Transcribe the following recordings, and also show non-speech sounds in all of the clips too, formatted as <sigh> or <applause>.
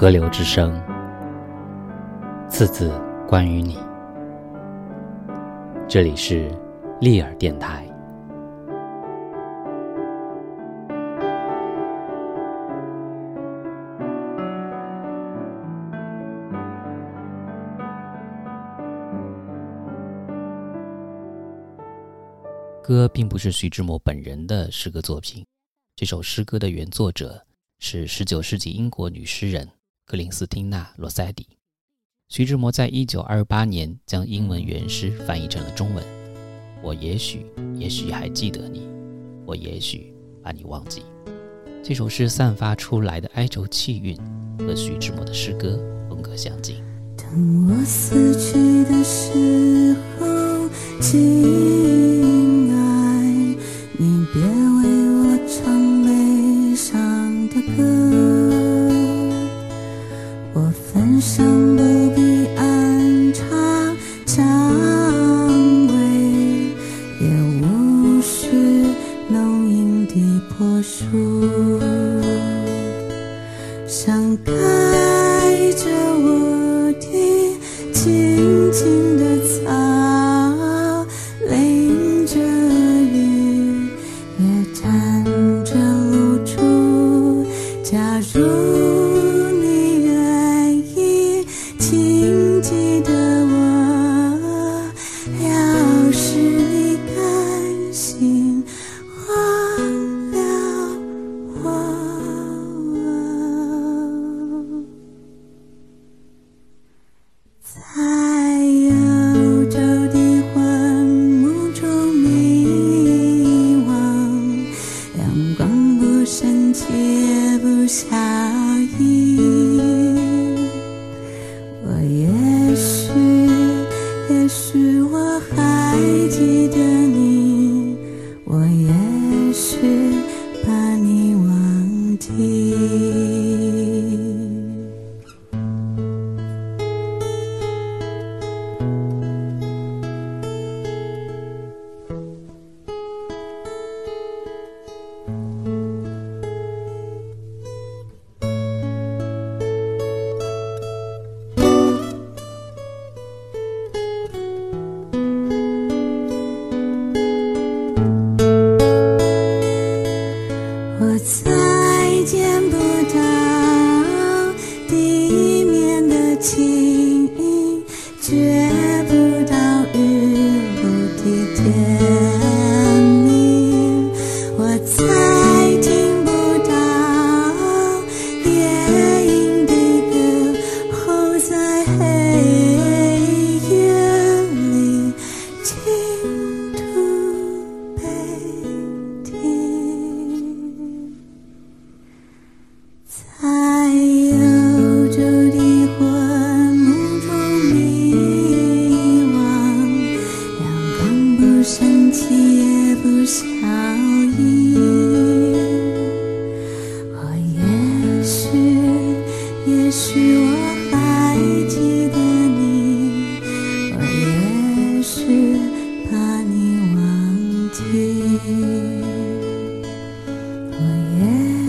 河流之声，次字关于你。这里是利尔电台。歌并不是徐志摩本人的诗歌作品，这首诗歌的原作者是十九世纪英国女诗人格林斯汀娜·罗塞蒂。徐志摩在一九二八年将英文原诗翻译成了中文。我也许，也许还记得你，我也许把你忘记。这首诗散发出来的哀愁气韵和徐志摩的诗歌风格相近。当我死去的时候，亲爱，你别为我唱悲伤的歌。地婆树，想盖着啊 <laughs>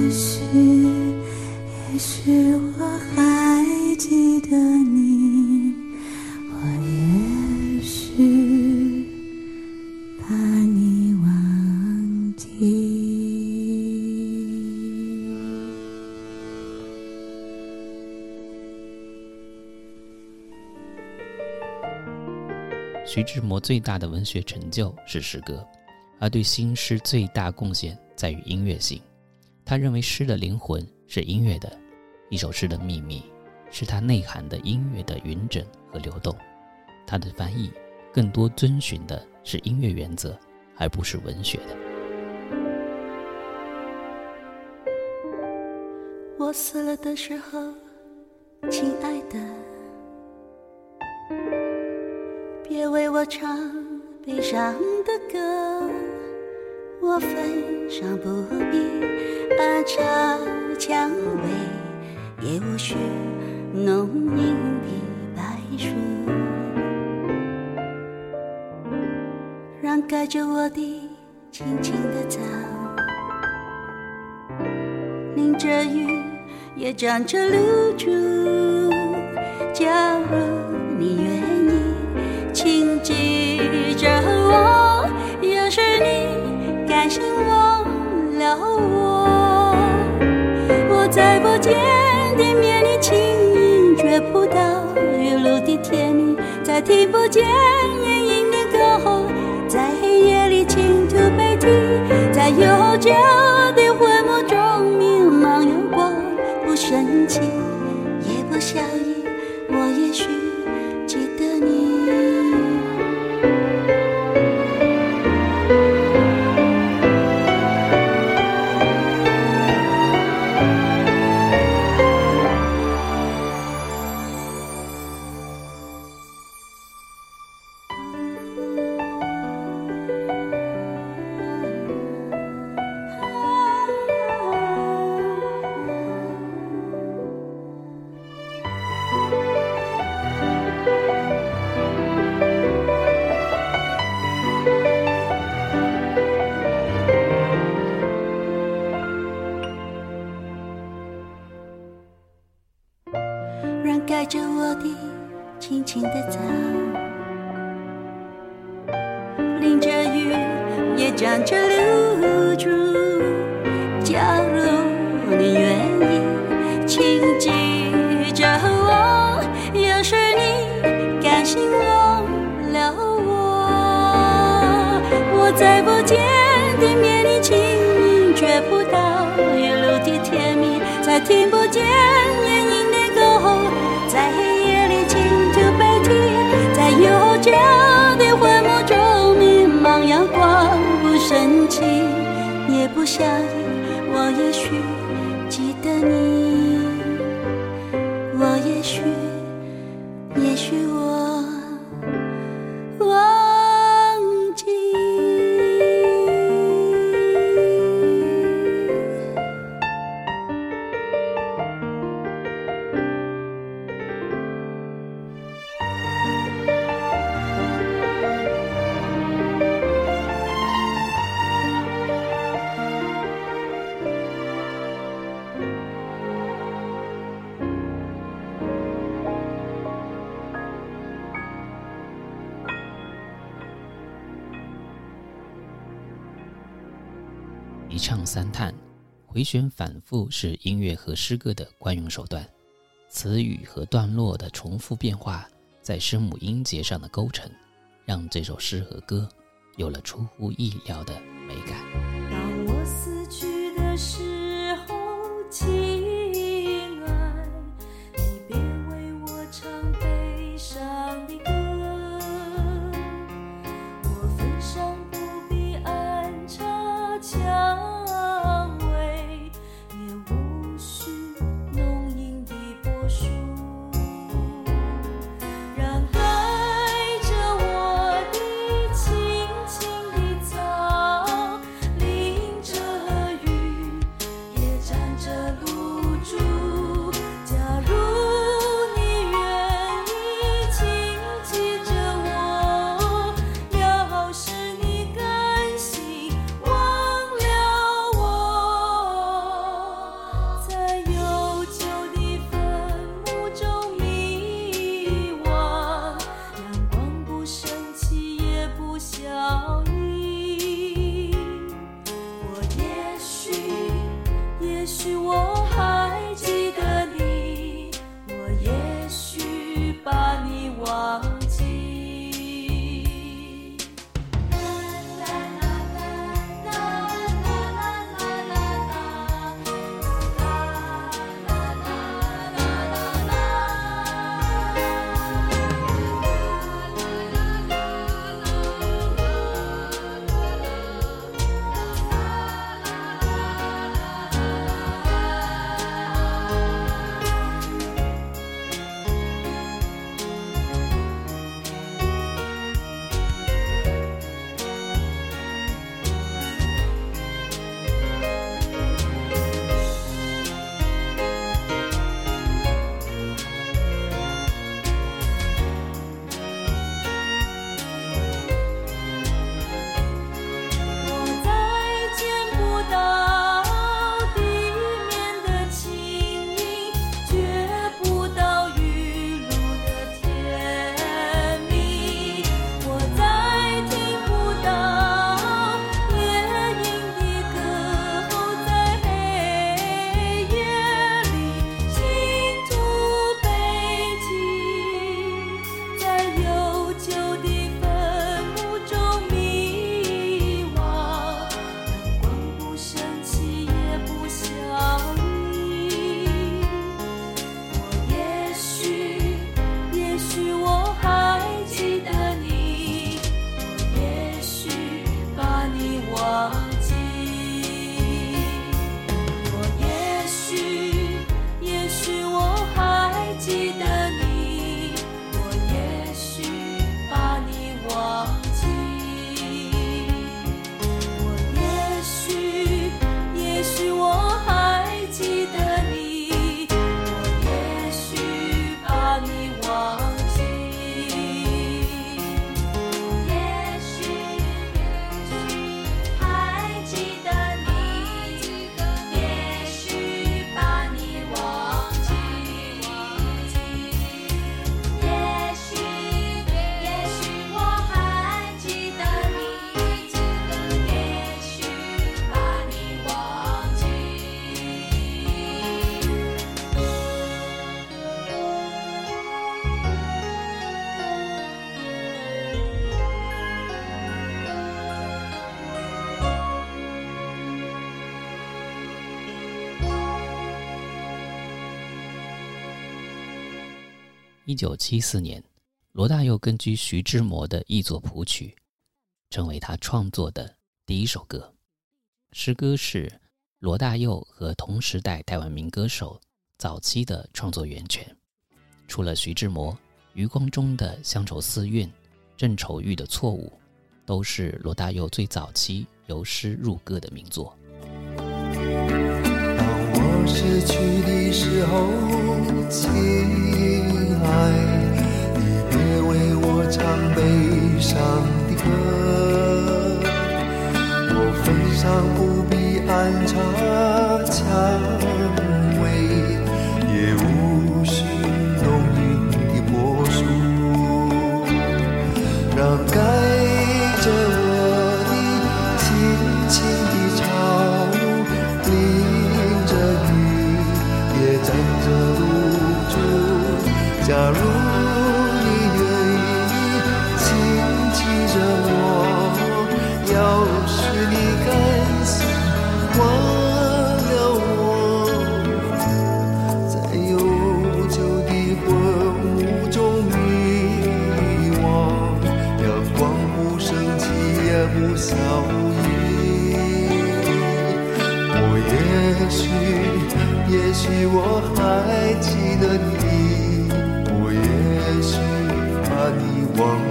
也许，也许我还记得你，我也许把你忘记。徐志摩最大的文学成就是诗歌，而对新诗最大贡献在于音乐性。他认为诗的灵魂是音乐的，一首诗的秘密是它内涵的音乐的匀整和流动。他的翻译更多遵循的是音乐原则，而不是文学的。我死了的时候，亲爱的，别为我唱悲伤的歌，我焚香不必暗插蔷薇，也无需浓荫的白树，让盖着我的青青的草，淋着雨，也长着露珠。假如你愿你甘心忘了我，我在不见地面里轻盈觉不到雨露的甜蜜，再听不见夜莺的歌喉，在黑夜里倾吐悲啼，在悠久让盖着我的轻轻的草，淋着雨也沾着露珠。假如你愿意，请记着我，要是你甘心忘了我，我在不见的面里轻盈觉不到月露的甜蜜，再听不见曾经也不想，我也许记得你，唱三叹，回旋反复是音乐和诗歌的惯用手段。词语和段落的重复变化，在声母音节上的构成，让这首诗和歌有了出乎意料的美感。当我死去的时一九七四年，罗大佑根据徐志摩的译作谱曲，成为他创作的第一首歌。诗歌是罗大佑和同时代台湾民歌手早期的创作源泉。除了徐志摩，余光中的《乡愁四韵》，郑愁予的《错误》，都是罗大佑最早期由诗入歌的名作。失去的时候，亲爱，你别为我唱悲伤的歌。我分上不必安插枪把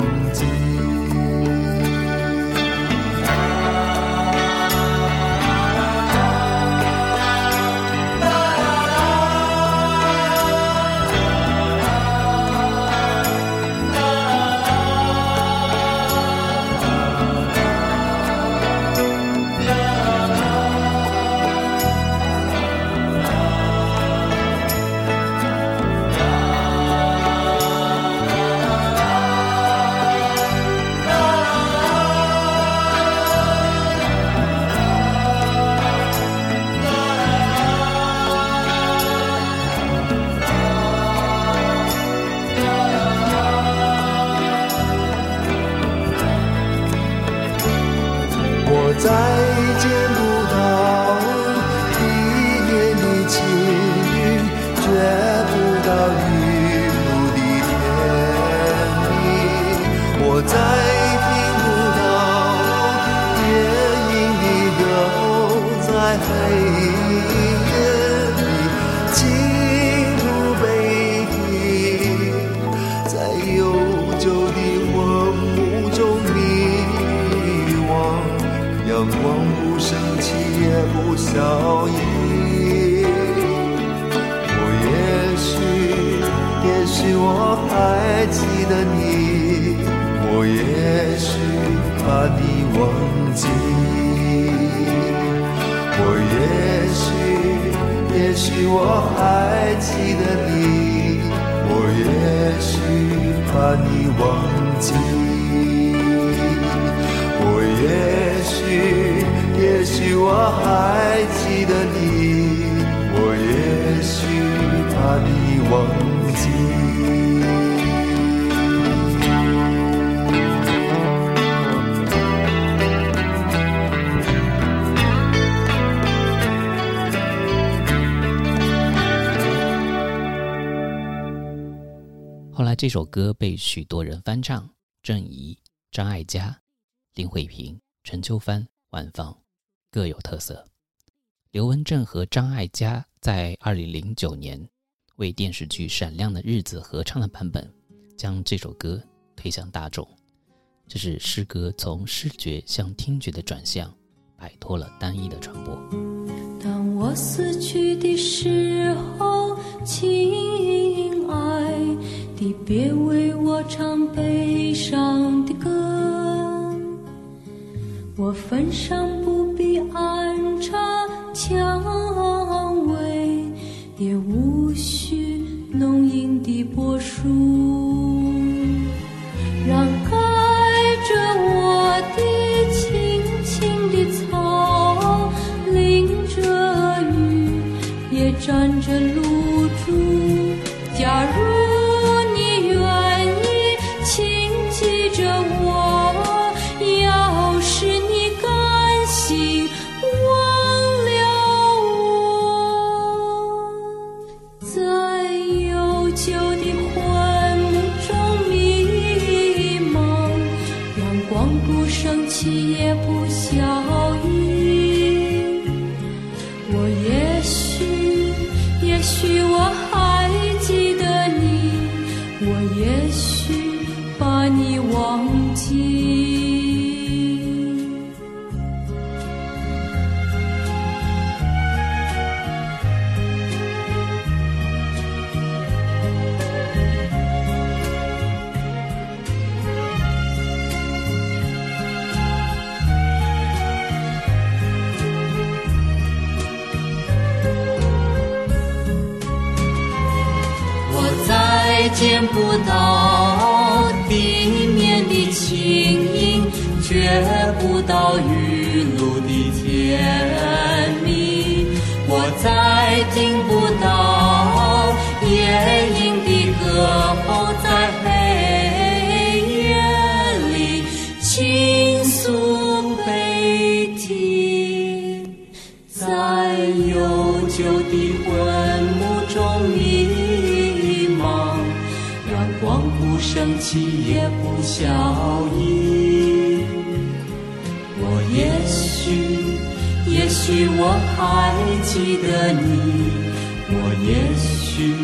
阳光不升起也不消熨。我也许，也许我还记得你，我也许把你忘记。我也许，也许我还记得你，我也许把你忘记。我也许，也许我还记得你，我也许怕你忘记。后来这首歌被许多人翻唱，郑怡、张艾嘉、林慧萍、陈秋帆、万芳各有特色。刘文正和张艾嘉在二零零九年为电视剧《闪亮的日子》合唱的版本，将这首歌推向大众。这是诗歌从视觉向听觉的转向，摆脱了单一的传播。当我死去的时候，亲爱的，别为我唱悲伤。我坟上不必安插蔷薇，也无需浓荫的柏树，让盖着我的青青的草，淋着雨，也沾着露珠。假如起也不消翳。我也许，也许我还记得你，我也许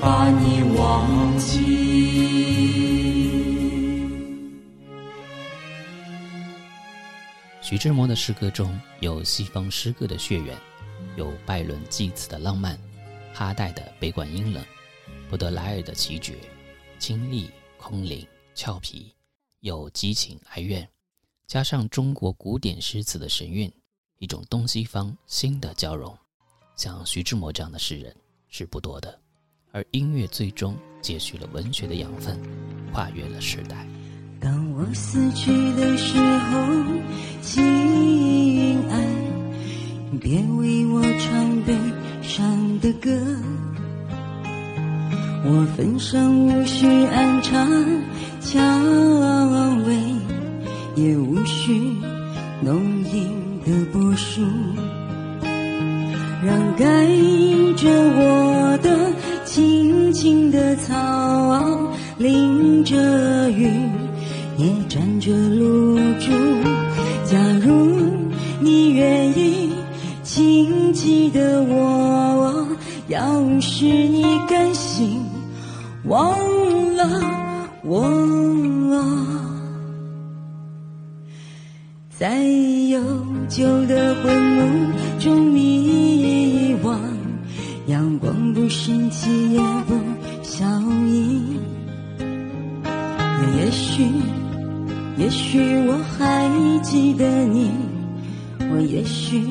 把你忘记。徐志摩的诗歌中有西方诗歌的血缘，有拜伦祭祀的浪漫，哈代的悲观阴冷，布德莱尔的奇绝，清丽空灵俏皮，有激情哀怨，加上中国古典诗词的神韵，一种东西方新的交融。像徐志摩这样的诗人是不多的，而音乐最终接续了文学的养分，跨越了时代。当我死去的时候，亲爱，别为我唱悲伤的歌。我坟上无需安插蔷薇，也无需浓荫的柏树，让盖着我的青青的草淋着雨。也沾着露珠。假如你愿意请记得我，要是你甘心忘了我，在悠久的昏幕中迷惘，阳光不升起也不消翳，也许。也许我还记得你，我也许